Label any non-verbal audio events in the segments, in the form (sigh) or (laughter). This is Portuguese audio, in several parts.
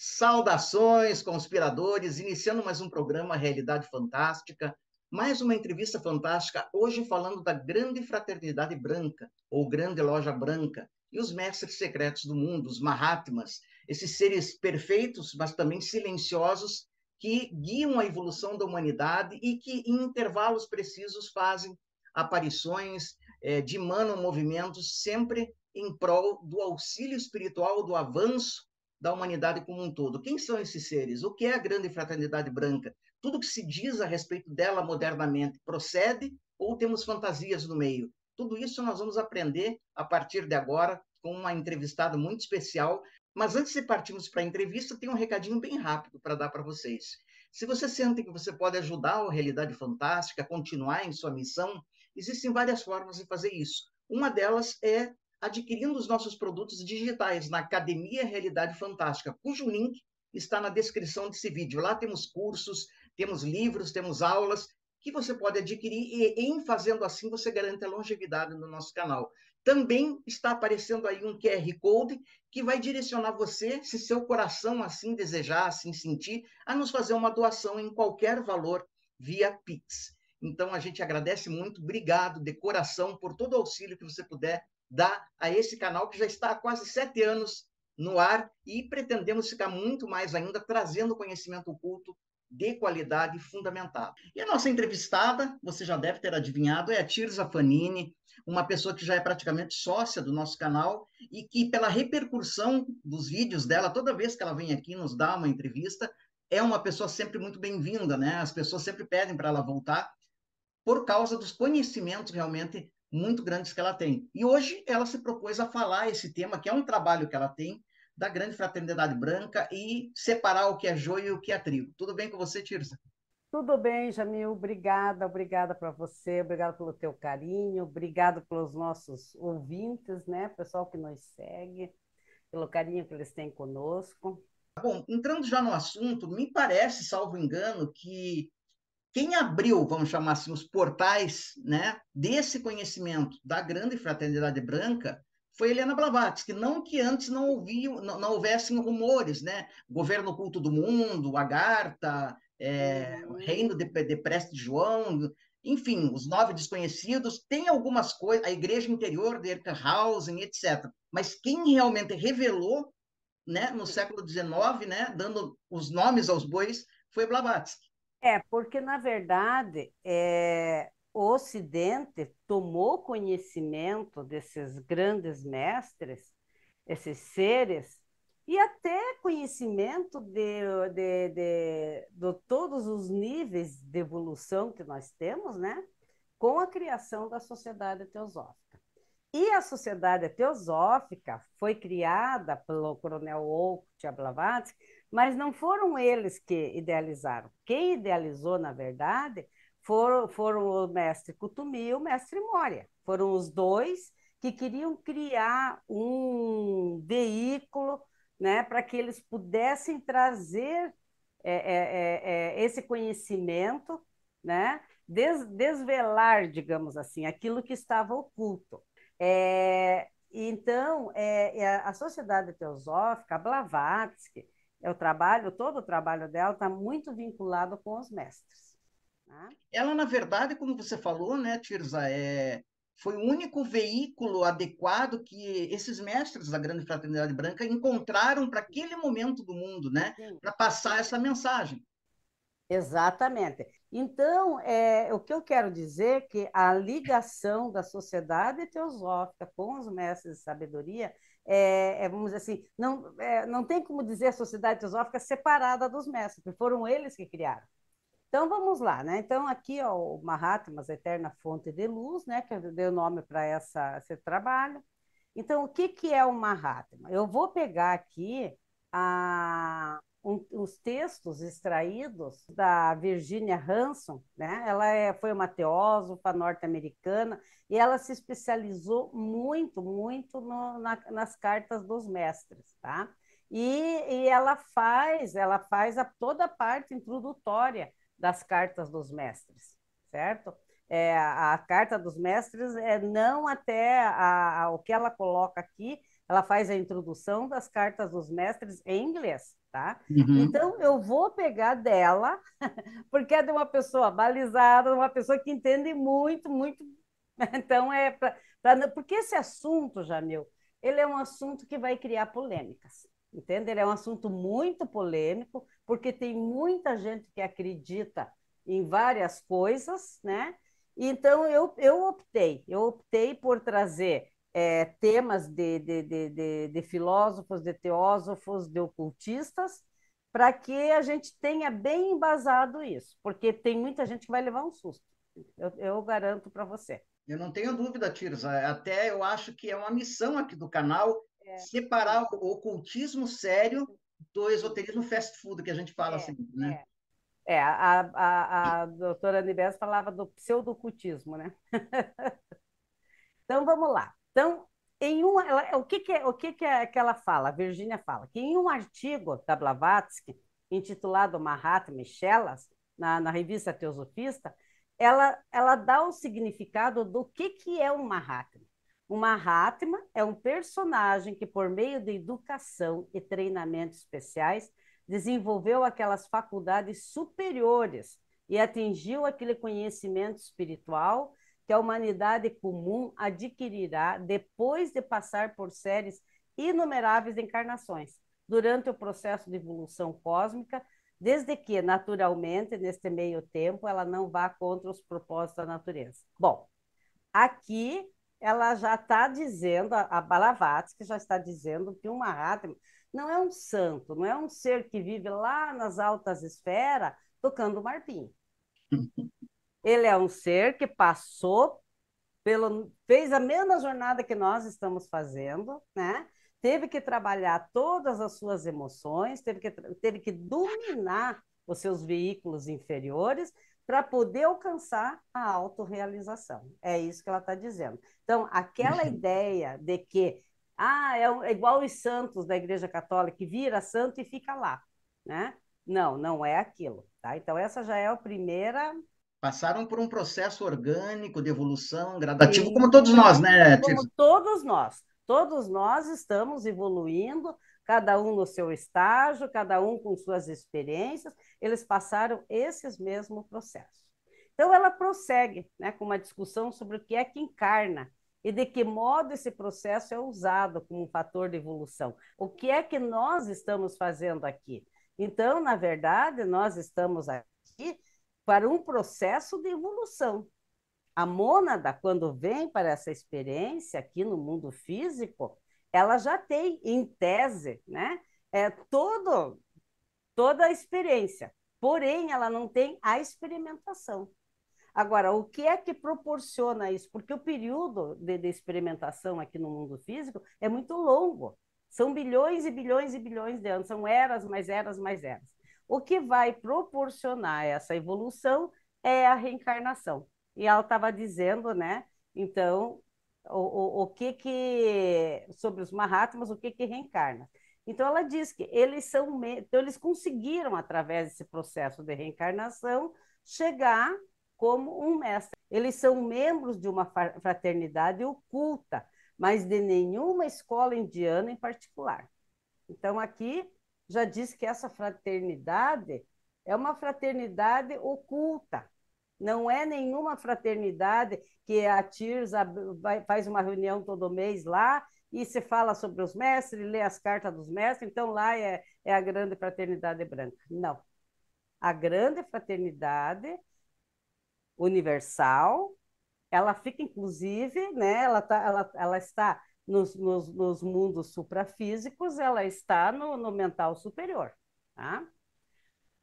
Saudações, conspiradores, iniciando mais um programa Realidade Fantástica, mais uma entrevista fantástica, hoje falando da grande fraternidade branca, ou grande loja branca, e os mestres secretos do mundo, os Mahatmas, esses seres perfeitos, mas também silenciosos, que guiam a evolução da humanidade e que, em intervalos precisos, fazem aparições, é, dimandam movimentos, sempre em prol do auxílio espiritual, do avanço da humanidade como um todo. Quem são esses seres? O que é a grande fraternidade branca? Tudo que se diz a respeito dela modernamente procede ou temos fantasias no meio? Tudo isso nós vamos aprender a partir de agora com uma entrevistada muito especial. Mas antes de partirmos para a entrevista, tem um recadinho bem rápido para dar para vocês. Se você sente que você pode ajudar a Realidade Fantástica a continuar em sua missão, existem várias formas de fazer isso. Uma delas é adquirindo os nossos produtos digitais na Academia Realidade Fantástica, cujo link está na descrição desse vídeo. Lá temos cursos, temos livros, temos aulas que você pode adquirir e, em fazendo assim, você garante a longevidade no nosso canal. Também está aparecendo aí um QR Code que vai direcionar você, se seu coração assim desejar, assim sentir, a nos fazer uma doação em qualquer valor via Pix. Então, a gente agradece muito, obrigado de coração por todo o auxílio que você puder dar a esse canal que já está há quase sete anos no ar e pretendemos ficar muito mais ainda trazendo conhecimento oculto de qualidade fundamentado. E a nossa entrevistada, você já deve ter adivinhado, é a Tirza Fanini, uma pessoa que já é praticamente sócia do nosso canal e que, pela repercussão dos vídeos dela, toda vez que ela vem aqui nos dá uma entrevista, é uma pessoa sempre muito bem-vinda, né? As pessoas sempre pedem para ela voltar por causa dos conhecimentos realmente muito grandes que ela tem. E hoje ela se propôs a falar esse tema, que é um trabalho que ela tem, da grande fraternidade branca e separar o que é joio e o que é trigo. Tudo bem com você, Tirza? Tudo bem, Jamil. Obrigada, obrigada para você, obrigada pelo teu carinho, obrigado pelos nossos ouvintes, né, pessoal que nos segue, pelo carinho que eles têm conosco. Bom, entrando já no assunto, me parece, salvo engano, que quem abriu, vamos chamar assim, os portais né, desse conhecimento da grande fraternidade branca foi Helena Blavatsky, não que antes não, ouviam, não, não houvessem rumores, né? Governo Oculto do Mundo, Agartha, é, uhum. Reino de, de Preste João, enfim, os nove desconhecidos, tem algumas coisas, a Igreja Interior de Erkenhausen, etc. Mas quem realmente revelou, né, no século XIX, né, dando os nomes aos bois, foi Blavatsky. É, porque, na verdade, é, o Ocidente tomou conhecimento desses grandes mestres, esses seres, e até conhecimento de, de, de, de todos os níveis de evolução que nós temos, né? com a criação da Sociedade Teosófica. E a Sociedade Teosófica foi criada pelo coronel Oakut Blavatsky mas não foram eles que idealizaram. Quem idealizou, na verdade, foram, foram o mestre Kutumi e o mestre Moria. Foram os dois que queriam criar um veículo né, para que eles pudessem trazer é, é, é, é esse conhecimento, né, des, desvelar, digamos assim, aquilo que estava oculto. É, então, é, a Sociedade Teosófica, a Blavatsky, é o trabalho, todo o trabalho dela está muito vinculado com os mestres. Né? Ela, na verdade, como você falou, né, Tirza, é, foi o único veículo adequado que esses mestres da Grande Fraternidade Branca encontraram para aquele momento do mundo, né, para passar essa mensagem. Exatamente. Então, é, o que eu quero dizer é que a ligação da sociedade teosófica com os mestres de sabedoria é, é, vamos dizer assim, não, é, não tem como dizer a sociedade teosófica separada dos mestres, porque foram eles que criaram. Então vamos lá, né? Então aqui ó, o Mahatmas, a eterna fonte de luz, né? Que deu nome para essa esse trabalho. Então o que que é o Mahatma? Eu vou pegar aqui a um, os textos extraídos da Virginia Hanson, né? Ela é, foi uma teósofa norte-americana e ela se especializou muito, muito no, na, nas cartas dos mestres, tá? E, e ela faz, ela faz a, toda a parte introdutória das cartas dos mestres, certo? É, a, carta dos mestres é não até a, a, o que ela coloca aqui ela faz a introdução das cartas dos mestres em inglês, tá? Uhum. Então, eu vou pegar dela, (laughs) porque é de uma pessoa balizada, uma pessoa que entende muito, muito. (laughs) Então, é para. Porque esse assunto, Jamil, ele é um assunto que vai criar polêmicas, entende? Ele é um assunto muito polêmico, porque tem muita gente que acredita em várias coisas, né? Então, eu, eu optei, eu optei por trazer é, temas de, de, de, de, filósofos, de teósofos, de ocultistas, para que a gente tenha bem embasado isso, porque tem muita gente que vai levar um susto. Eu, eu garanto para você. Eu não tenho dúvida, Tirza. Até eu acho que é uma missão aqui do canal é. separar o ocultismo sério do esoterismo fast food, que a gente fala é, sempre, né? É, é a, a, a doutora Nibes falava do pseudocultismo, né? (laughs) então, vamos lá. Então, em um, ela, o que, que, é, o que, que, é, que ela fala? A Virgínia fala que em um artigo da Blavatsky, intitulado Mahatma Chelas, na, na revista Teosofista, ela, ela dá o significado do que, que é um Mahatma. O Mahatma é um personagem que, por meio de educação e treinamentos especiais, desenvolveu aquelas faculdades superiores e atingiu aquele conhecimento espiritual que a humanidade comum adquirirá depois de passar por séries inumeráveis de encarnações, durante o processo de evolução cósmica, desde que, naturalmente, neste meio tempo, ela não vá contra os propósitos da natureza. Bom, aqui ela já está dizendo, a Balavatsky já está dizendo que uma Mahatma não é um santo, não é um ser que vive lá nas altas esferas tocando marpim. Ele é um ser que passou pelo, fez a mesma jornada que nós estamos fazendo, né? Teve que trabalhar todas as suas emoções, teve que, teve que dominar os seus veículos inferiores para poder alcançar a autorrealização. É isso que ela está dizendo. Então, aquela ideia de que ah, é, é igual os santos da Igreja Católica, que vira santo e fica lá, né? Não, não é aquilo, tá? Então, essa já é a primeira passaram por um processo orgânico de evolução gradativo, Sim. como todos nós, né, Como todos nós. Todos nós estamos evoluindo, cada um no seu estágio, cada um com suas experiências, eles passaram esses mesmos processos. Então, ela prossegue né, com uma discussão sobre o que é que encarna e de que modo esse processo é usado como um fator de evolução. O que é que nós estamos fazendo aqui? Então, na verdade, nós estamos aqui para um processo de evolução. A mônada, quando vem para essa experiência aqui no mundo físico, ela já tem, em tese, né, é, todo, toda a experiência, porém, ela não tem a experimentação. Agora, o que é que proporciona isso? Porque o período de, de, experimentação aqui no mundo físico é muito longo. São bilhões e bilhões e bilhões de anos, são eras mais eras mais eras. O que vai proporcionar essa evolução é a reencarnação. E ela estava dizendo, né? Então, o, o, o, que que sobre os Mahatmas, o que que reencarna? Então ela diz que eles são, então eles conseguiram através desse processo de reencarnação chegar como um mestre. Eles são membros de uma fraternidade oculta, mas de nenhuma escola indiana em particular. Então aqui já diz que essa fraternidade é uma fraternidade oculta. Não é nenhuma fraternidade que a TIRS faz uma reunião todo mês lá e se fala sobre os mestres, lê as cartas dos mestres, então lá é, é a grande fraternidade branca. Não. A grande fraternidade universal, ela fica, inclusive, né, ela, tá, ela, ela está nos, nos, nos mundos suprafísicos, ela está no, no mental superior. Tá?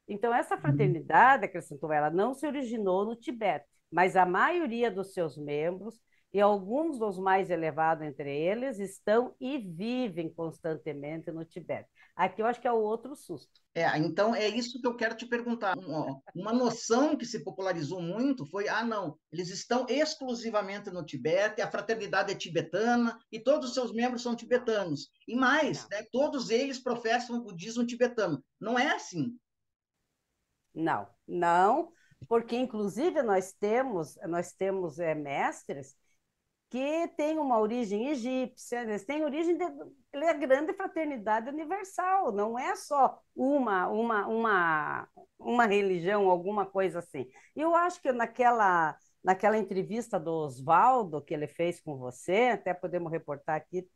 Então, essa uhum. fraternidade, acrescentou ela, não se originou no Tibete, mas a maioria dos seus membros e alguns dos mais elevados entre eles estão e vivem constantemente no Tibete. Aqui eu acho que é o outro susto. É, então é isso que eu quero te perguntar. Uma noção que se popularizou muito foi: ah, não, eles estão exclusivamente no Tibete, a fraternidade é tibetana e todos os seus membros são tibetanos. E mais, né, todos eles professam o budismo tibetano. Não é assim. Não, não, porque inclusive nós temos, nós temos é, mestres que tem uma origem egípcia, eles têm origem de, ele é grande fraternidade universal, não é só uma uma uma uma religião, alguma coisa assim. Eu acho que naquela naquela entrevista do Oswaldo que ele fez com você, até podemos reportar aqui,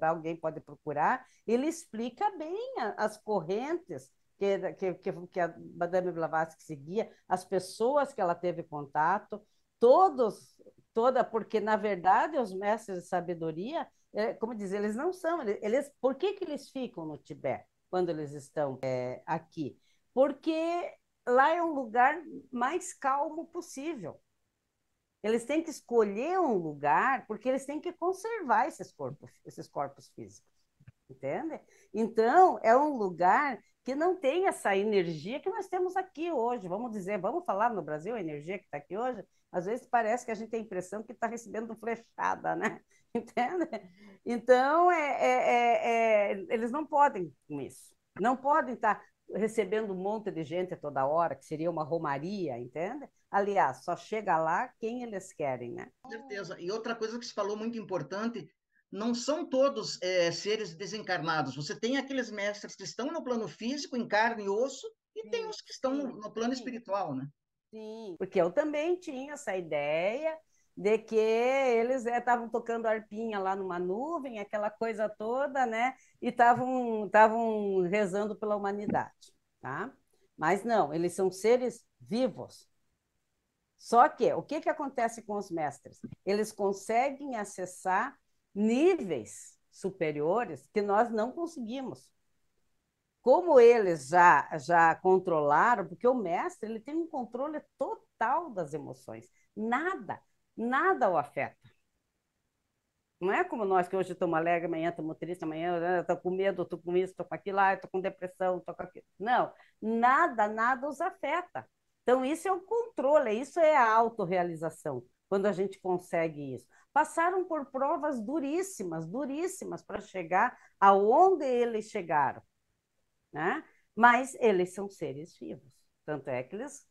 alguém pode procurar, ele explica bem as correntes que, que, que a Madame Blavatsky seguia, as pessoas que ela teve contato, todos, toda, porque na verdade os mestres de sabedoria, é, como dizer, eles não são, eles, por que, que eles ficam no Tibete quando eles estão é, aqui? Porque lá é um lugar mais calmo possível. Eles têm que escolher um lugar porque eles têm que conservar esses corpos, esses corpos físicos, entende? Então é um lugar que não tem essa energia que nós temos aqui hoje. Vamos dizer, vamos falar no Brasil a energia que está aqui hoje. Às vezes parece que a gente tem a impressão que está recebendo flechada, né? (laughs) Entende? Então, é, é, é, eles não podem com isso. Não podem estar tá recebendo um monte de gente toda hora, que seria uma romaria, entende? Aliás, só chega lá quem eles querem, né? Com certeza. E outra coisa que se falou muito importante não são todos é, seres desencarnados. Você tem aqueles mestres que estão no plano físico, em carne e osso, e sim, tem os que estão sim, no plano sim. espiritual, né? Sim, porque eu também tinha essa ideia de que eles estavam é, tocando arpinha lá numa nuvem, aquela coisa toda, né? E estavam rezando pela humanidade, tá? Mas não, eles são seres vivos. Só que o que, que acontece com os mestres? Eles conseguem acessar níveis superiores que nós não conseguimos. Como eles já, já controlaram, porque o mestre ele tem um controle total das emoções. Nada, nada o afeta. Não é como nós que hoje estamos alegres, amanhã estamos tristes, amanhã estou com medo, estou com isso, estou com aquilo, estou com depressão, estou com aquilo. Não, nada, nada os afeta. Então, isso é o controle, isso é a autorrealização, quando a gente consegue isso passaram por provas duríssimas, duríssimas, para chegar aonde eles chegaram. Né? Mas eles são seres vivos. Tanto é que eles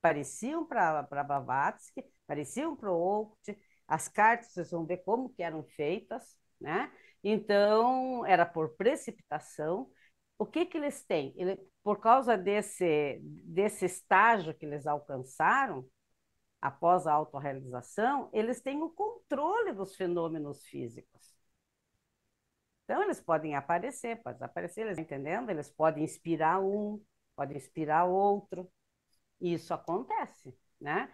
pareciam para Blavatsky, pareciam para o Oakut, as cartas, vocês vão ver como que eram feitas, né? Então, era por precipitação. O que que eles têm? Ele, por causa desse, desse estágio que eles alcançaram, após a autorrealização, eles têm o controle dos fenômenos físicos. Então, eles podem aparecer, podem aparecer, eles entendendo? Eles podem inspirar um, podem inspirar outro. E isso acontece, né?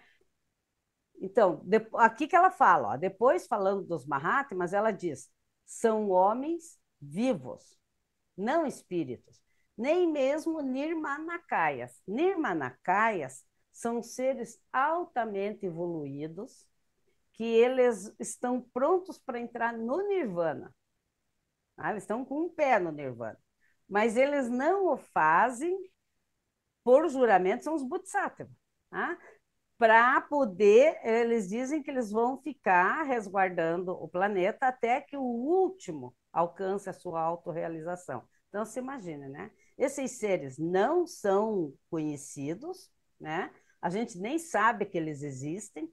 Então, aqui que ela fala, ó, depois falando dos Mahatmas, ela diz: são homens vivos, não espíritos, nem mesmo Nirmanakayas. Nirmanakayas são seres altamente evoluídos que eles estão prontos para entrar no nirvana. Ah, eles estão com um pé no nirvana. Mas eles não o fazem por juramento, são os bodhisattvas. Tá? Para poder, eles dizem que eles vão ficar resguardando o planeta até que o último alcance a sua autorrealização. Então, se imagina, né? Esses seres não são conhecidos, né? A gente nem sabe que eles existem.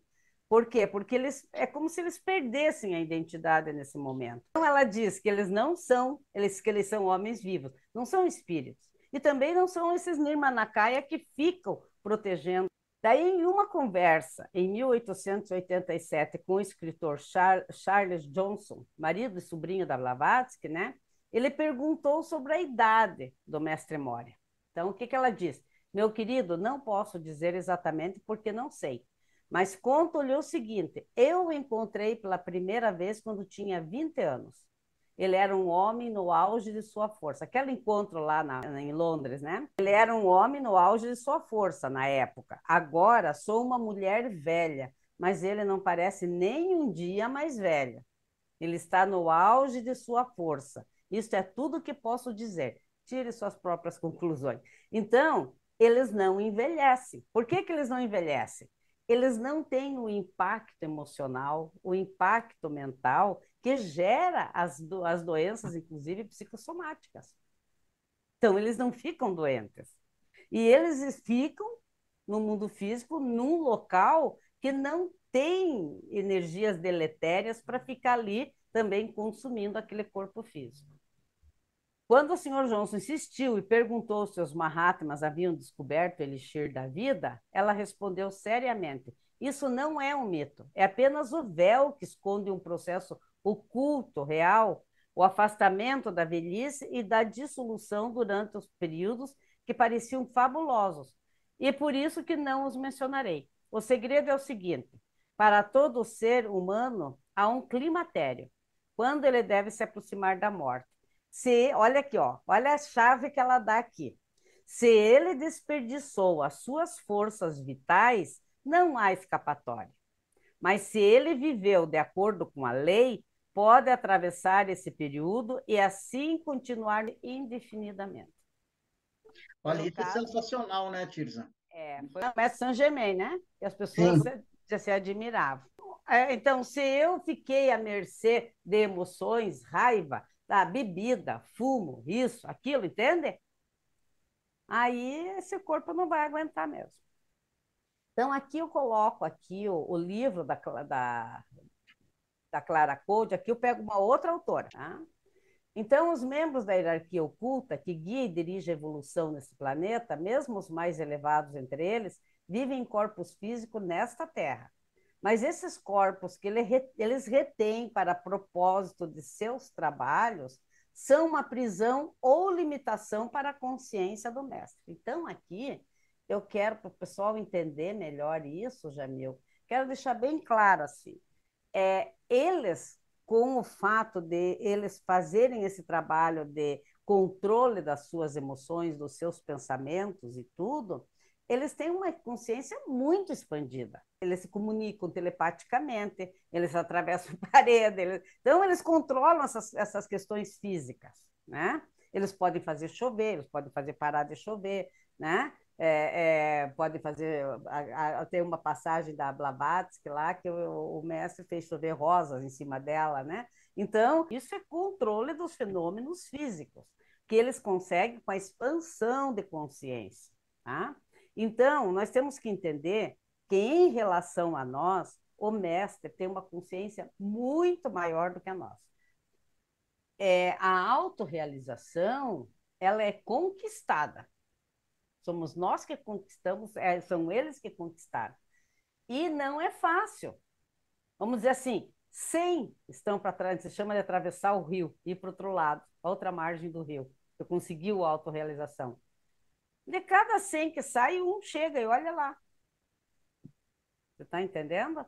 Por quê? Porque eles é como se eles perdessem a identidade nesse momento. Então ela diz que eles não são, eles que eles são homens vivos, não são espíritos. E também não são esses Nirmanakaya que ficam protegendo. Daí, em uma conversa em 1887 com o escritor Charles Johnson, marido e sobrinho da Blavatsky, né? Ele perguntou sobre a idade do mestre Moria. Então, o que, que ela diz? Meu querido, não posso dizer exatamente porque não sei. Mas conto-lhe o seguinte: eu o encontrei pela primeira vez quando tinha 20 anos. Ele era um homem no auge de sua força. Aquele encontro lá na, em Londres, né? Ele era um homem no auge de sua força na época. Agora sou uma mulher velha, mas ele não parece nem um dia mais velho. Ele está no auge de sua força. Isso é tudo que posso dizer. Tire suas próprias conclusões. Então, eles não envelhecem. Por que, que eles não envelhecem? Eles não têm o impacto emocional, o impacto mental que gera as, do, as doenças, inclusive psicossomáticas. Então, eles não ficam doentes. E eles ficam no mundo físico num local que não retém energias deletérias para ficar ali também consumindo aquele corpo físico. Quando o senhor Johnson insistiu e perguntou se os Mahatmas haviam descoberto o elixir da vida, ela respondeu seriamente: Isso não é um mito, é apenas o véu que esconde um processo oculto, real, o afastamento da velhice e da dissolução durante os períodos que pareciam fabulosos. E por isso que não os mencionarei. O segredo é o seguinte: para todo ser humano há um climatério, quando ele deve se aproximar da morte. Se, olha aqui, ó, olha a chave que ela dá aqui. Se ele desperdiçou as suas forças vitais, não há escapatória. Mas se ele viveu de acordo com a lei, pode atravessar esse período e assim continuar indefinidamente. Olha, isso é caso, é sensacional, né, Tirza? É, foi o mestre Saint Germain, né? E as pessoas já se admiravam. É, então, se eu fiquei à mercê de emoções, raiva, da bebida, fumo, isso, aquilo, entende? Aí esse corpo não vai aguentar mesmo. Então, aqui eu coloco aqui o, o livro da, da, da Clara Code, aqui eu pego uma outra autora. Tá? Então, os membros da hierarquia oculta, que guia e dirige a evolução nesse planeta, mesmo os mais elevados entre eles, vivem em corpos físicos nesta Terra. Mas esses corpos que eles retêm para propósito de seus trabalhos são uma prisão ou limitação para a consciência do mestre. Então, aqui, eu quero para o pessoal entender melhor isso, Jamil, quero deixar bem claro assim, é, eles, com o fato de eles fazerem esse trabalho de controle das suas emoções, dos seus pensamentos e tudo, eles têm uma consciência muito expandida. Eles se comunicam telepaticamente, eles atravessam (laughs) paredes, eles... então eles controlam essas, essas questões físicas, né? Eles podem fazer chover, eles podem fazer parar de chover, né? É, é, pode fazer. Tem uma passagem da Blavatsky lá que o, o, mestre fez chover rosas em cima dela, né? Então, isso é controle dos fenômenos físicos, que eles conseguem com a expansão de consciência. Tá? Então, nós temos que entender que, em relação a nós, o mestre tem uma consciência muito maior do que a nossa. É, a autorrealização, ela é conquistada. Somos nós que conquistamos, é, são eles que conquistaram. E não é fácil. Vamos dizer assim, 100 estão para trás, se chama de atravessar o rio, ir para o outro lado, a outra margem do rio. Eu conseguiu a autorrealização. De cada 100 que sai, um chega e olha lá. Você está entendendo?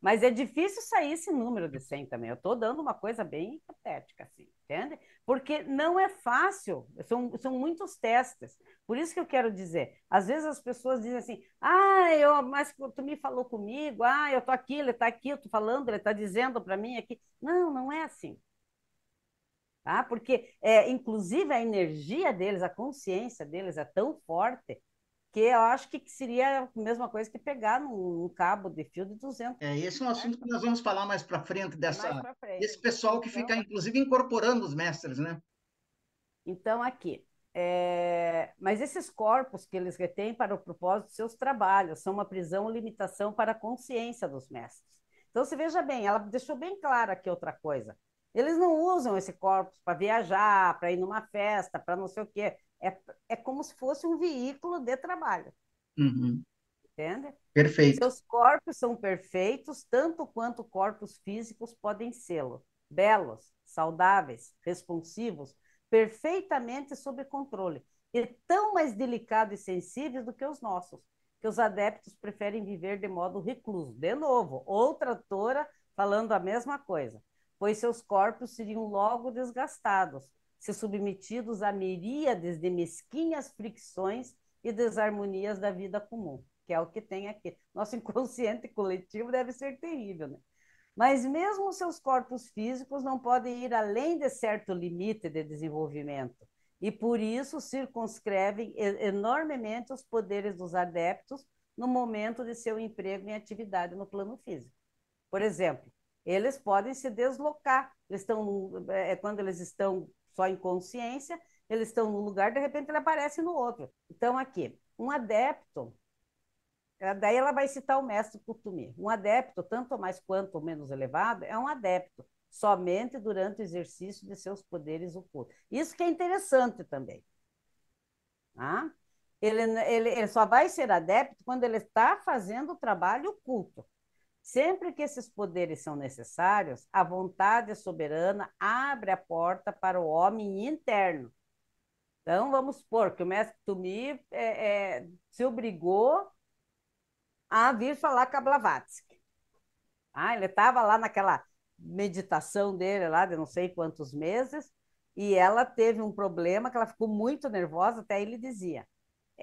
Mas é difícil sair esse número de 100 também. Eu estou dando uma coisa bem hipotética, assim, entende? Porque não é fácil, são, são muitos testes. Por isso que eu quero dizer, às vezes as pessoas dizem assim, ah, eu, mas tu me falou comigo, ah, eu estou aqui, ele está aqui, eu estou falando, ele está dizendo para mim aqui. Não, não é assim tá? Porque, é, inclusive, a energia deles, a consciência deles é tão forte que eu acho que seria a mesma coisa que pegar num, cabo de fio de 200. É, esse é um assunto que nós vamos falar mais para frente, dessa, frente. desse pessoal que então, fica, inclusive, incorporando os mestres, né? Então, aqui, é... Mas esses corpos que eles retêm para o propósito de seus trabalhos são uma prisão ou limitação para a consciência dos mestres. Então, se veja bem, ela deixou bem claro aqui outra coisa. Eles não usam esse corpo para viajar, para ir numa festa, para não sei o quê. É, é como se fosse um veículo de trabalho. Uhum. Entende? Perfeito. Seus corpos são perfeitos, tanto quanto corpos físicos podem sê-lo. Belos, saudáveis, responsivos, perfeitamente sob controle. E tão mais delicados e sensíveis do que os nossos, que os adeptos preferem viver de modo recluso. De novo, outra autora falando a mesma coisa pois seus corpos seriam logo desgastados, se submetidos a miríades de mesquinhas fricções e desarmonias da vida comum, que é o que tem aqui. Nosso (laughs) inconsciente coletivo deve ser terrível, né? Mas mesmo seus corpos físicos não podem ir além de certo limite de desenvolvimento, e por isso circunscrevem enormemente os poderes dos adeptos no momento de seu emprego em atividade no plano físico. Por exemplo, eles podem se deslocar. Eles estão, é, quando eles estão só em consciência, eles estão num lugar, de repente ele aparece no outro. Então, aqui, um adepto, daí ela vai citar o mestre Kutumi. Um adepto, tanto mais quanto menos elevado, é um adepto, somente durante o exercício de seus poderes ocultos. Isso que é interessante também. Tá? Ele, ele, ele só vai ser adepto quando ele está fazendo o trabalho oculto. Sempre que esses poderes são necessários, a vontade soberana abre a porta para o homem interno. Então, vamos supor que o mestre Tumi é, é, se obrigou a vir falar com a Blavatsky. Ah, ele estava lá naquela meditação dele lá de não sei quantos meses, e ela teve um problema que ela ficou muito nervosa, até ele dizia.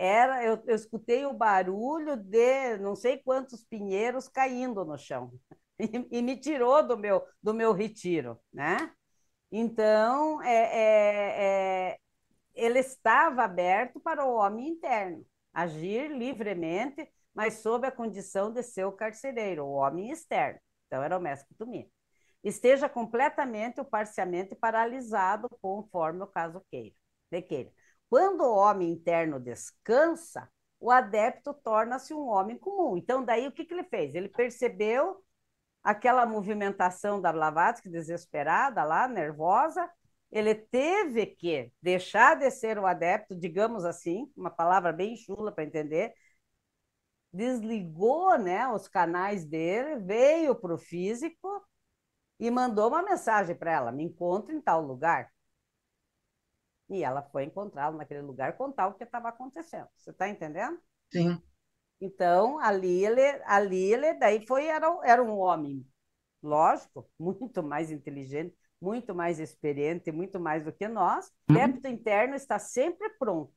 Era, eu, eu escutei o barulho de não sei quantos pinheiros caindo no chão (laughs) e, e me tirou do meu do meu retiro, né? Então, é, é, é, ele estava aberto para o homem interno agir livremente, mas sob a condição de ser o carcereiro, o homem externo. Então, era o mestre Tumi esteja completamente ou parcialmente paralisado, conforme o caso queira. queira. Quando o homem interno descansa, o adepto torna-se um homem comum. Então, daí o que, que ele fez? Ele percebeu aquela movimentação da Blavatsky desesperada lá, nervosa, ele teve que deixar de ser o adepto, digamos assim, uma palavra bem chula para entender, desligou né, os canais dele, veio para o físico e mandou uma mensagem para ela: me encontre em tal lugar. E ela foi encontrá-lo naquele lugar, contar o que estava acontecendo. Você está entendendo? Sim. Então, ali ele, ali ele daí foi, era, era um homem, lógico, (laughs) muito mais inteligente, muito mais experiente, muito mais do que nós. O uhum. débito interno está sempre pronto,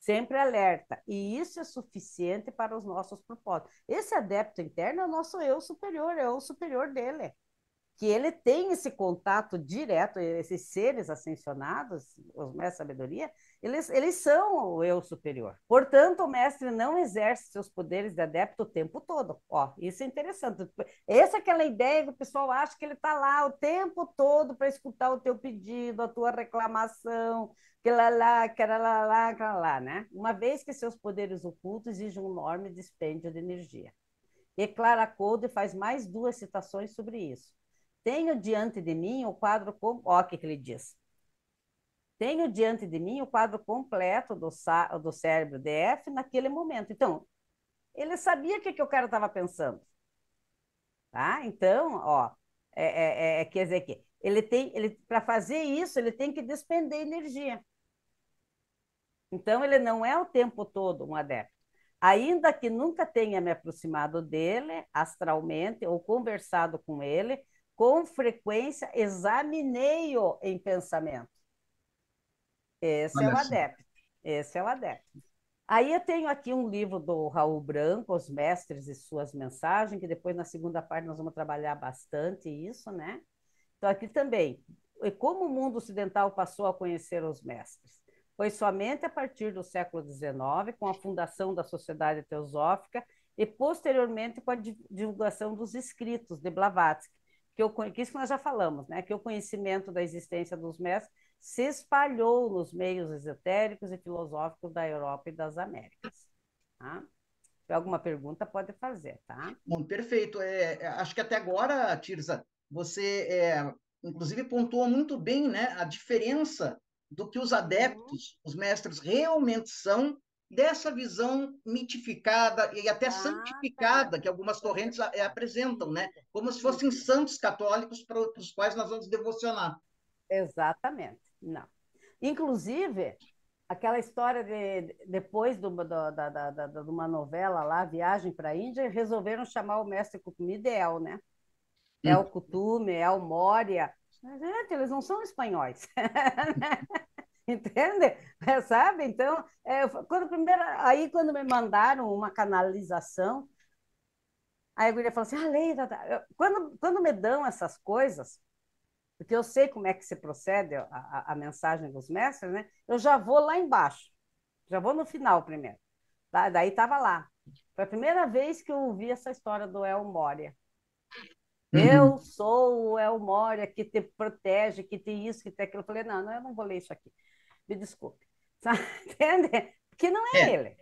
sempre alerta. E isso é suficiente para os nossos propósitos. Esse adepto interno é o nosso eu superior, é o superior dele que ele tem esse contato direto, esses seres ascensionados, os mestres sabedoria, eles, eles são o eu superior. Portanto, o mestre não exerce seus poderes de adepto o tempo todo. Ó, isso é interessante. Essa é aquela ideia que o pessoal acha que ele está lá o tempo todo para escutar o teu pedido, a tua reclamação, que lá, lá, que lá, lá, que lá, né? Uma vez que seus poderes ocultos exigem um enorme dispêndio de energia. E Clara Code faz mais duas citações sobre isso. Tenho diante de mim o quadro. Ó, o que, que ele diz. Tenho diante de mim o quadro completo do, do cérebro DF naquele momento. Então, ele sabia o que, que o cara estava pensando. Tá? Então, ó, é, é, é, quer dizer que ele tem, ele, para fazer isso, ele tem que despender energia. Então, ele não é o tempo todo um adepto. Ainda que nunca tenha me aproximado dele astralmente ou conversado com ele, com frequência examinei-o em pensamento. Esse Olha é o adepto. Esse é o adepto. Aí eu tenho aqui um livro do Raul Branco, Os Mestres e Suas Mensagens, que depois na segunda parte nós vamos trabalhar bastante isso, né? Então aqui também, como o mundo ocidental passou a conhecer os mestres? Foi somente a partir do século XIX, com a fundação da Sociedade Teosófica e posteriormente com a divulgação dos escritos de Blavatsky, que, eu, que isso que nós já falamos, né? que o conhecimento da existência dos mestres se espalhou nos meios esotéricos e filosóficos da Europa e das Américas. Tá? Alguma pergunta, pode fazer, tá? Bom, perfeito. É, é, acho que até agora, Tirza, você, é, inclusive, pontuou muito bem né, a diferença do que os adeptos, uhum. os mestres, realmente são dessa visão mitificada e até ah, santificada tá. que algumas correntes eh, apresentam, né? Como se fossem santos católicos para os quais nós vamos devocionar. Exatamente. Não. Inclusive, aquela história de depois do, do, da, da, da, de uma novela lá, Viagem para a Índia, resolveram chamar o mestre Kutumi de El, né? Hum. El Kutume, El Moria. Gente, eles não são espanhóis. (laughs) (laughs) (laughs) entende? (laughs) É, sabe? Então, é, quando primeiro, aí quando me mandaram uma canalização, aí a guria falou assim, ah, Leila, quando, quando me dão essas coisas, porque eu sei como é que se procede a, a, a, mensagem dos mestres, né? Eu já vou lá embaixo, já vou no final primeiro. Tá? Daí estava lá. Foi a primeira vez que eu ouvi essa história do El Moria. Uhum. Eu sou o El Moria que te protege, que tem isso, que tem aquilo. Eu falei, não, não, eu não vou ler isso aqui me desculpe. (laughs) Entende? Porque não é, é, ele.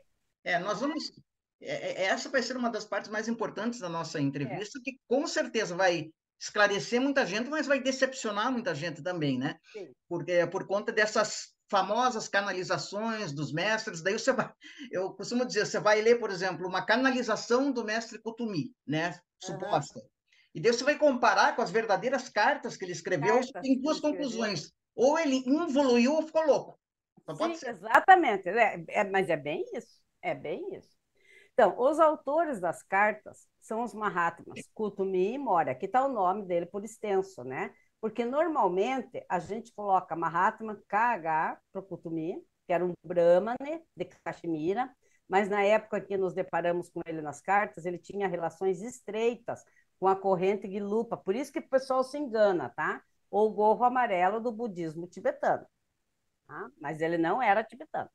É, nós vamos, é, é, essa vai ser uma das partes mais importantes da nossa entrevista, é. que com certeza vai esclarecer muita gente, mas vai decepcionar muita gente também, né? Sim. Porque por conta dessas famosas canalizações dos mestres, daí você vai, eu costumo dizer, você vai ler, por exemplo, uma canalização do mestre Kutumi, né, suposta. Uhum. E daí você vai comparar com as verdadeiras cartas que ele escreveu, cartas tem duas conclusões. Ou ele evoluiu ou ficou louco. Sim, exatamente. É, é, mas é bem isso. É bem isso. Então, os autores das cartas são os Mahatmas, Kutumi e Moria. Aqui está o nome dele por extenso, né? Porque normalmente a gente coloca Mahatma KH para o Kutumi, que era um Brahmane de Kashmira, mas na época que nos deparamos com ele nas cartas, ele tinha relações estreitas com a corrente Gilupa. Por isso que o pessoal se engana, tá? Ou gorro amarelo do budismo tibetano. Tá? Mas ele não era tibetano.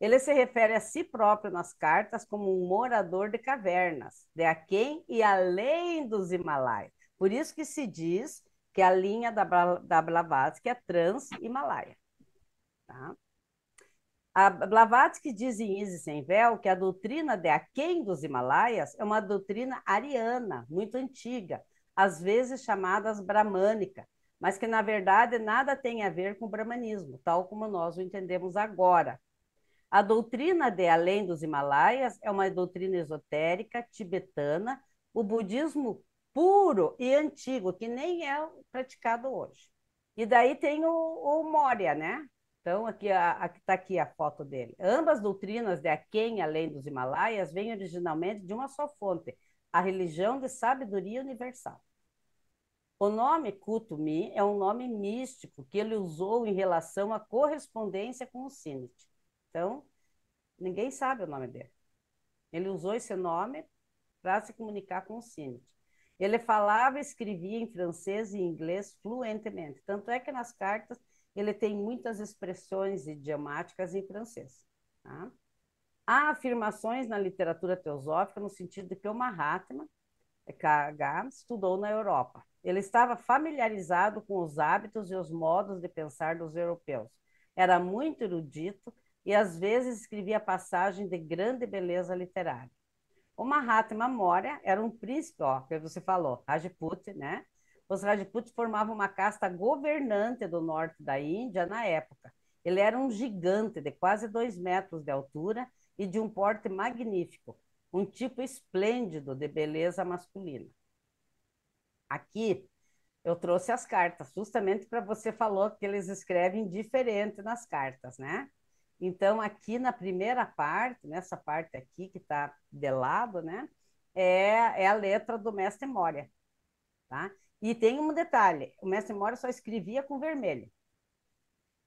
Ele se refere a si próprio nas cartas como um morador de cavernas, de aquém e além dos Himalaias. Por isso que se diz que a linha da, da Blavatsky é trans-himalaia. Tá? A Blavatsky diz em Isis Sem Véu que a doutrina de aquém dos Himalaias é uma doutrina ariana, muito antiga, às vezes chamada brahmânica, mas que, na verdade, nada tem a ver com o brahmanismo, tal como nós o entendemos agora, a doutrina de Além dos Himalaias é uma doutrina esotérica tibetana, o budismo puro e antigo, que nem é praticado hoje. E daí tem o, o Moria, né? Então, aqui está aqui a foto dele. Ambas doutrinas de Aken, além dos Himalaias, vêm originalmente de uma só fonte, a religião de sabedoria universal. O nome Kutumi é um nome místico que ele usou em relação à correspondência com o Sinit. Então, ninguém sabe o nome dele. Ele usou esse nome para se comunicar com o Sinit. Ele falava e escrevia em francês e inglês fluentemente. Tanto é que nas cartas ele tem muitas expressões idiomáticas em francês. Tá? Há afirmações na literatura teosófica no sentido de que o Mahatma, KH, estudou na Europa. Ele estava familiarizado com os hábitos e os modos de pensar dos europeus. Era muito erudito e às vezes escrevia passagem de grande beleza literária. O Mahatma Moria era um príncipe, ó, que você falou, Rajput, né? Os Rajput formavam uma casta governante do norte da Índia na época. Ele era um gigante de quase dois metros de altura e de um porte magnífico, um tipo esplêndido de beleza masculina. Aqui eu trouxe as cartas, justamente para você falou que eles escrevem diferente nas cartas, né? Então, aqui na primeira parte, nessa parte aqui que está de lado, né, é, é a letra do mestre Moria, tá? E tem um detalhe, o mestre Moria só escrevia com vermelho,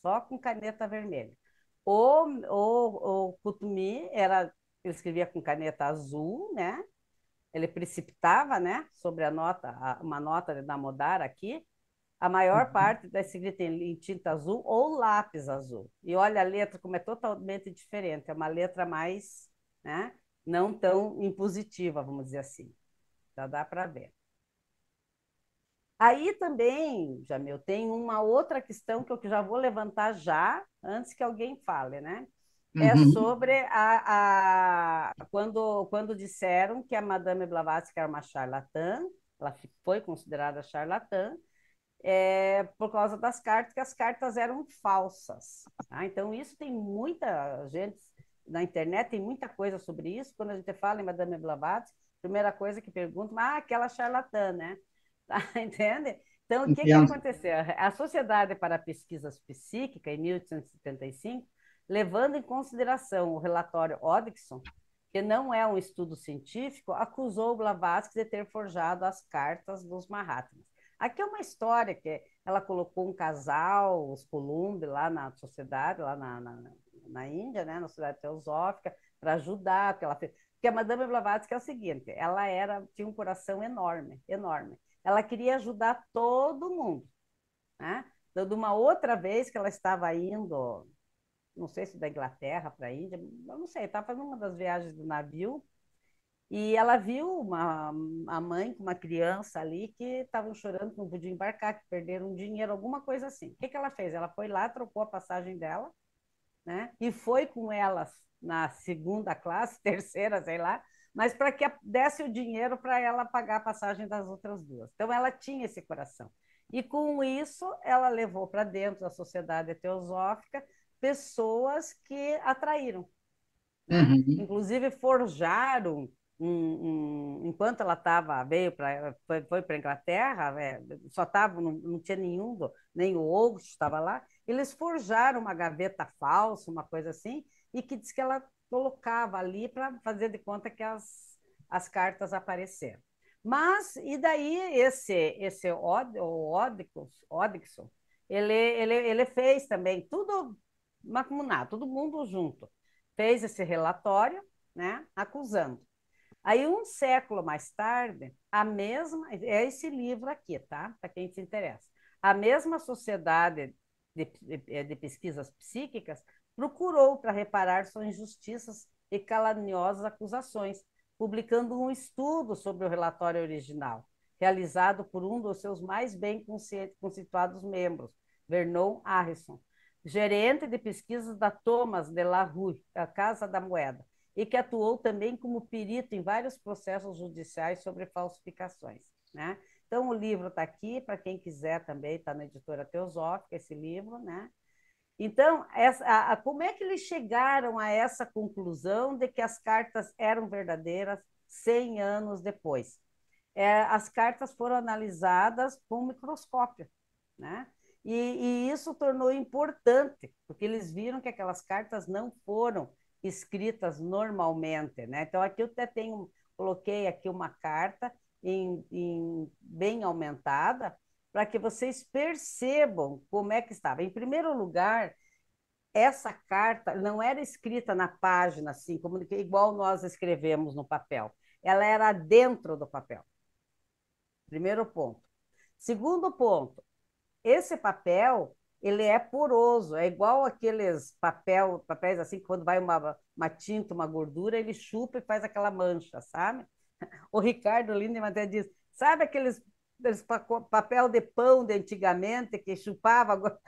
só com caneta vermelha. O, o, o Kutumi era, ele escrevia com caneta azul, né? Ele precipitava, né, sobre a nota, uma nota de Damodar aqui, a maior uhum. parte está escrita em tinta azul ou lápis azul. E olha a letra como é totalmente diferente, é uma letra mais, né, não tão impositiva, vamos dizer assim. Já dá para ver. Aí também, Jamil, tem uma outra questão que eu já vou levantar já, antes que alguém fale, né? É uhum. sobre a, a, quando, quando disseram que a Madame Blavatsky era uma charlatã, ela foi considerada charlatã, é, por causa das cartas, que as cartas eram falsas. Tá? Então, isso tem muita gente na internet, tem muita coisa sobre isso. Quando a gente fala em Madame Blavatsky, primeira coisa que pergunta, ah, aquela charlatã, né? (laughs) Tá, entende? Então, o que, que aconteceu? A Sociedade para Pesquisas Psíquicas, em 1875, levando em consideração o relatório Odixon, que não é um estudo científico, acusou Blavatsky de ter forjado as cartas dos Mahatmas. Aqui é uma história que ela colocou um casal, os Columbi, lá na sociedade, lá na, na, na Índia, né, na sociedade teosófica, para ajudar, porque ela fez... Porque a Madame Blavatsky é o seguinte, ela era tinha um coração enorme, enorme. Ela queria ajudar todo mundo, né? Então, de uma outra vez que ela estava indo, não sei se da Inglaterra para a Índia, não sei, estava fazendo uma das viagens do navio, e ela viu uma, a mãe com uma criança ali que estavam chorando, que não podiam embarcar, que perderam dinheiro, alguma coisa assim. O que, que ela fez? Ela foi lá, trocou a passagem dela, né? E foi com elas na segunda classe, (laughs) terceira, sei lá, mas para que desse o dinheiro para ela pagar a passagem das outras duas. Então, ela tinha esse coração. E com isso, ela levou para dentro da sociedade teosófica pessoas que atraíram. Uhum. Inclusive, forjaram um, um, enquanto ela estava veio para foi, foi para a Inglaterra é, só tava não, não tinha nenhum nem o Ogo estava lá eles forjaram uma gaveta falsa uma coisa assim e que diz que ela colocava ali para fazer de conta que as, as cartas apareceram mas e daí esse esse Od, o Odixon ele, ele ele fez também tudo macumunado todo mundo junto fez esse relatório né acusando Aí, um século mais tarde, a mesma. É esse livro aqui, tá? Para quem se interessa. A mesma sociedade de, de, de pesquisas psíquicas procurou para reparar suas injustiças e caluniosas acusações, publicando um estudo sobre o relatório original, realizado por um dos seus mais bem conceituados membros, Vernon Harrison, gerente de pesquisas da Thomas de la Rue, a Casa da Moeda, e que atuou também como perito em vários processos judiciais sobre falsificações. Né? Então, o livro está aqui, para quem quiser também, está na editora Teosófica, esse livro. Né? Então, essa, a, a, como é que eles chegaram a essa conclusão de que as cartas eram verdadeiras 100 anos depois? É, as cartas foram analisadas com microscópio, né? E, e, isso tornou importante, porque eles viram que aquelas cartas não foram escritas normalmente, né? Então aqui eu até tenho, coloquei aqui uma carta em, em bem aumentada para que vocês percebam como é que estava. Em primeiro lugar, essa carta não era escrita na página assim, como igual nós escrevemos no papel. Ela era dentro do papel. Primeiro ponto. Segundo ponto, esse papel ele é poroso, é igual aqueles papel, papéis assim, quando vai uma, uma tinta, uma gordura, ele chupa e faz aquela mancha, sabe? (laughs) O Ricardo Lindemann até diz, sabe aqueles, aqueles papel de pão de antigamente, que chupava,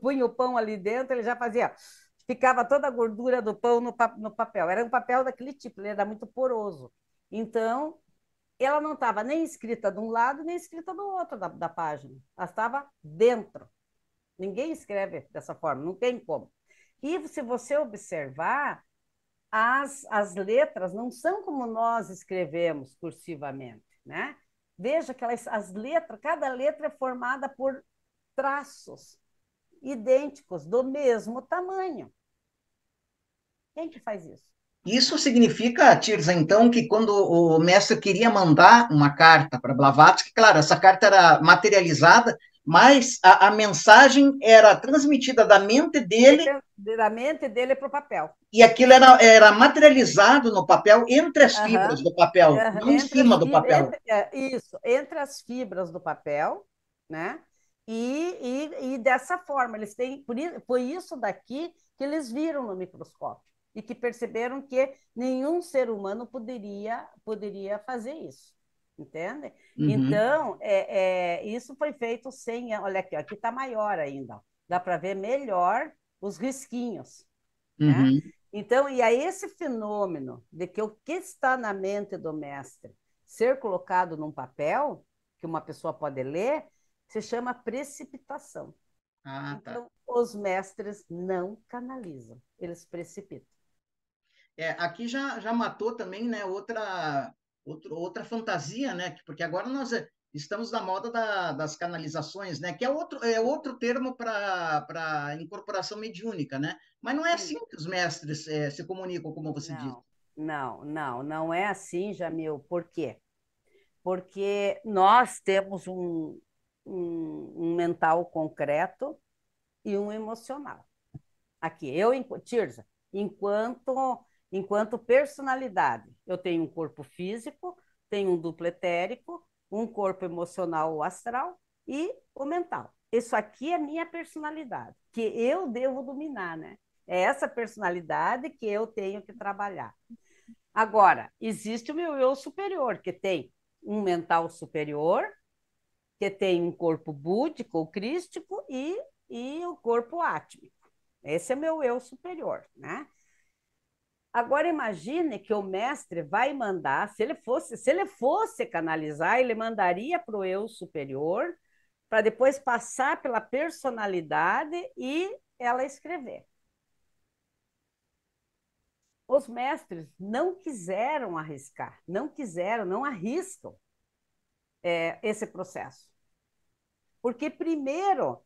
punha o pão ali dentro, ele já fazia, ficava toda a gordura do pão no, no papel. Era um papel daquele tipo, ele era muito poroso. Então, ela não estava nem escrita de um lado, nem escrita do outro da, da página. Ela estava dentro. Ninguém escreve dessa forma, não tem como. E se você observar, as, as letras não são como nós escrevemos cursivamente, né? Veja que elas, as letras, cada letra é formada por traços idênticos, do mesmo tamanho. Quem que faz isso? Isso significa, Tirza, então, que quando o mestre queria mandar uma carta para Blavatsky, claro, essa carta era materializada, mas a, a, mensagem era transmitida da mente dele. Da mente dele para o papel. E aquilo era, era materializado no papel, entre as fibras do papel, uhum. não em cima do papel. Entre, é, isso, entre as fibras do papel, né? E, e, e dessa forma, eles têm. Por, foi isso daqui que eles viram no microscópio e que perceberam que nenhum ser humano poderia, poderia fazer isso entende? Uhum. Então, é, é, isso foi feito sem. Olha aqui, aqui está maior ainda. Dá para ver melhor os risquinhos. Né? Uhum. Né? Então, e aí esse fenômeno de que o que está na mente do mestre ser colocado num papel, que uma pessoa pode ler, se chama precipitação. Ah, tá. Então, os mestres não canalizam, eles precipitam. É, aqui já, já matou também né, outra outro, outra fantasia, né? Porque agora nós eh, estamos na moda da, das canalizações, né? Que é outro, é outro termo para incorporação mediúnica, né? Mas não é assim que os mestres é, se comunicam, como você não, diz. Não, não, não é assim, Jamil. Por quê? Porque nós temos um, um, um mental concreto e um emocional. Aqui, eu, Tirza, enquanto enquanto personalidade. Eu tenho um corpo físico, tenho um duplo etérico, um corpo emocional ou astral e o mental. Isso aqui é minha personalidade, que eu devo dominar, né? É essa personalidade que eu tenho que trabalhar. Agora, existe o meu eu superior, que tem um mental superior, que tem um corpo búdico ou crístico e, e o corpo átmico. Esse é meu eu superior, né? Agora imagine que o mestre vai mandar, se ele fosse, se ele fosse canalizar, ele mandaria para o eu superior, para depois passar pela personalidade e ela escrever. Os mestres não quiseram arriscar, não quiseram, não arriscam é, esse processo. Porque, primeiro,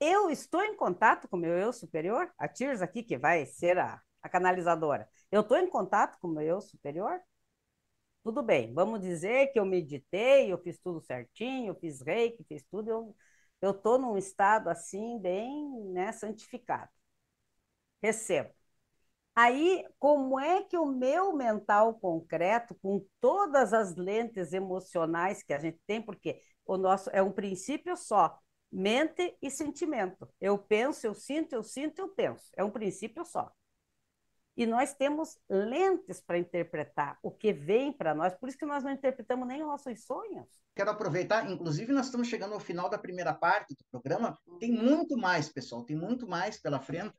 eu estou em contato com o meu eu superior, a Tirs aqui, que vai ser a, a canalizadora. Eu estou em contato com o meu eu superior? Tudo bem, vamos dizer que eu meditei, eu fiz tudo certinho, eu fiz reiki, fiz tudo, eu estou num estado assim, bem né, santificado. Recebo. Aí, como é que o meu mental concreto, com todas as lentes emocionais que a gente tem, porque o nosso é um princípio só, mente e sentimento. Eu penso, eu sinto, eu sinto, eu penso. É um princípio só. E nós temos lentes para interpretar o que vem para nós, por isso que nós não interpretamos nem os nossos sonhos. Quero aproveitar, inclusive nós estamos chegando ao final da primeira parte do programa, tem muito mais, pessoal, tem muito mais pela frente.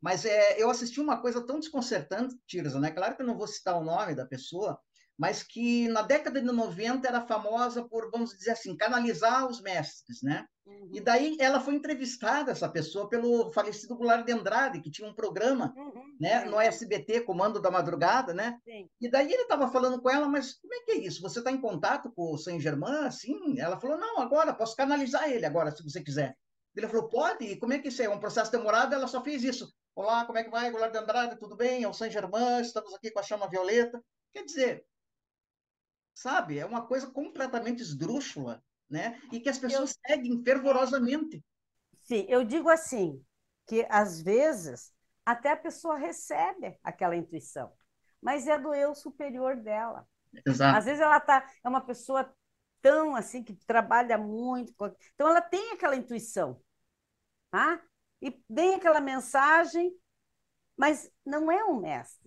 Mas é, eu assisti uma coisa tão desconcertante, Tirza, né? Claro que eu não vou citar o nome da pessoa, mas que na década de 90 era famosa por, vamos dizer assim, canalizar os mestres, né? Uhum. E daí ela foi entrevistada, essa pessoa, pelo falecido Goulart de Andrade, que tinha um programa uhum. né, no SBT, Comando da Madrugada, né? Sim. E daí ele estava falando com ela, mas como é que é isso? Você está em contato com o Saint-Germain, assim? Ela falou, não, agora, posso canalizar ele agora, se você quiser. Ele falou, pode? E como é que isso é? Um processo demorado? Ela só fez isso. Olá, como é que vai, Goulart de Andrade? Tudo bem? É o Saint Germain, estamos aqui com a chama violeta. Quer dizer, sabe, é uma coisa completamente esdrúxula, né? E que as pessoas eu... seguem fervorosamente. Sim, eu digo assim, que às vezes até a pessoa recebe aquela intuição, mas é do eu superior dela. Exato. Às vezes ela tá, é uma pessoa tão assim que trabalha muito, então ela tem aquela intuição, tá? e vem aquela mensagem, mas não é um mestre.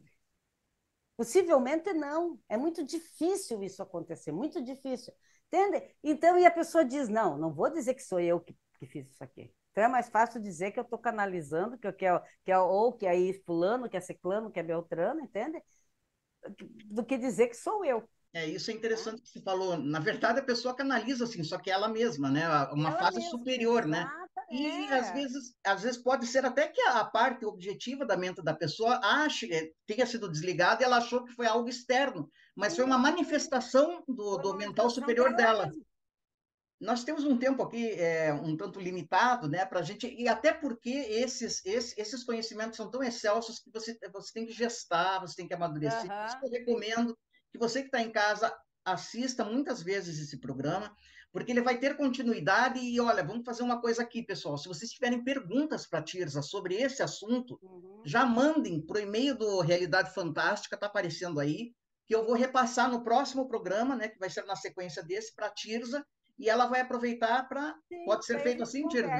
Possivelmente não. É muito difícil isso acontecer, muito difícil. Entende? Então, e a pessoa diz: não, não vou dizer que sou eu que, que fiz isso aqui. Então é mais fácil dizer que eu estou canalizando, que, eu, que, é, que é, ou que é fulano, que é ciclano, que é beltrano, entende? Do que dizer que sou eu. É, isso é interessante que você falou. Na verdade, a pessoa canaliza assim, só que ela mesma, né? Uma ela fase mesma, superior, né? E é. às vezes, às vezes pode ser até que a parte objetiva da mente da pessoa ache, eh, tenha sido desligada e ela achou que foi algo externo, mas foi uma manifestação do, do mental superior dela. Nós temos um tempo aqui é, um tanto limitado, né, para a gente, e até porque esses, esses, esses conhecimentos são tão excelsos que você, você tem que gestar, você tem que amadurecer. Uhum. Eu recomendo que você que está em casa assista muitas vezes esse programa, porque ele vai ter continuidade e, olha, vamos fazer uma coisa aqui, pessoal. Se vocês tiverem perguntas para a Tirza sobre esse assunto, uhum. já mandem para o e-mail do Realidade Fantástica, está aparecendo aí, que eu vou repassar no próximo programa, né, que vai ser na sequência desse, para a Tirza, e ela vai aproveitar para... Pode ser feito assim, Tirza?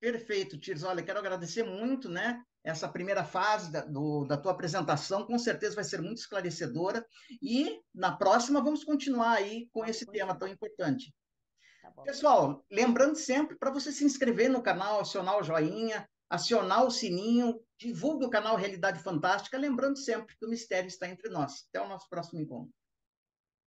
Perfeito, Tirza. Olha, quero agradecer muito, né? essa primeira fase da, do, da tua apresentação, com certeza vai ser muito esclarecedora. E na próxima vamos continuar aí com esse tema tão importante. Tá Pessoal, lembrando sempre para você se inscrever no canal, acionar o joinha, acionar o sininho, divulgue o canal Realidade Fantástica, lembrando sempre que o mistério está entre nós. Até o nosso próximo encontro.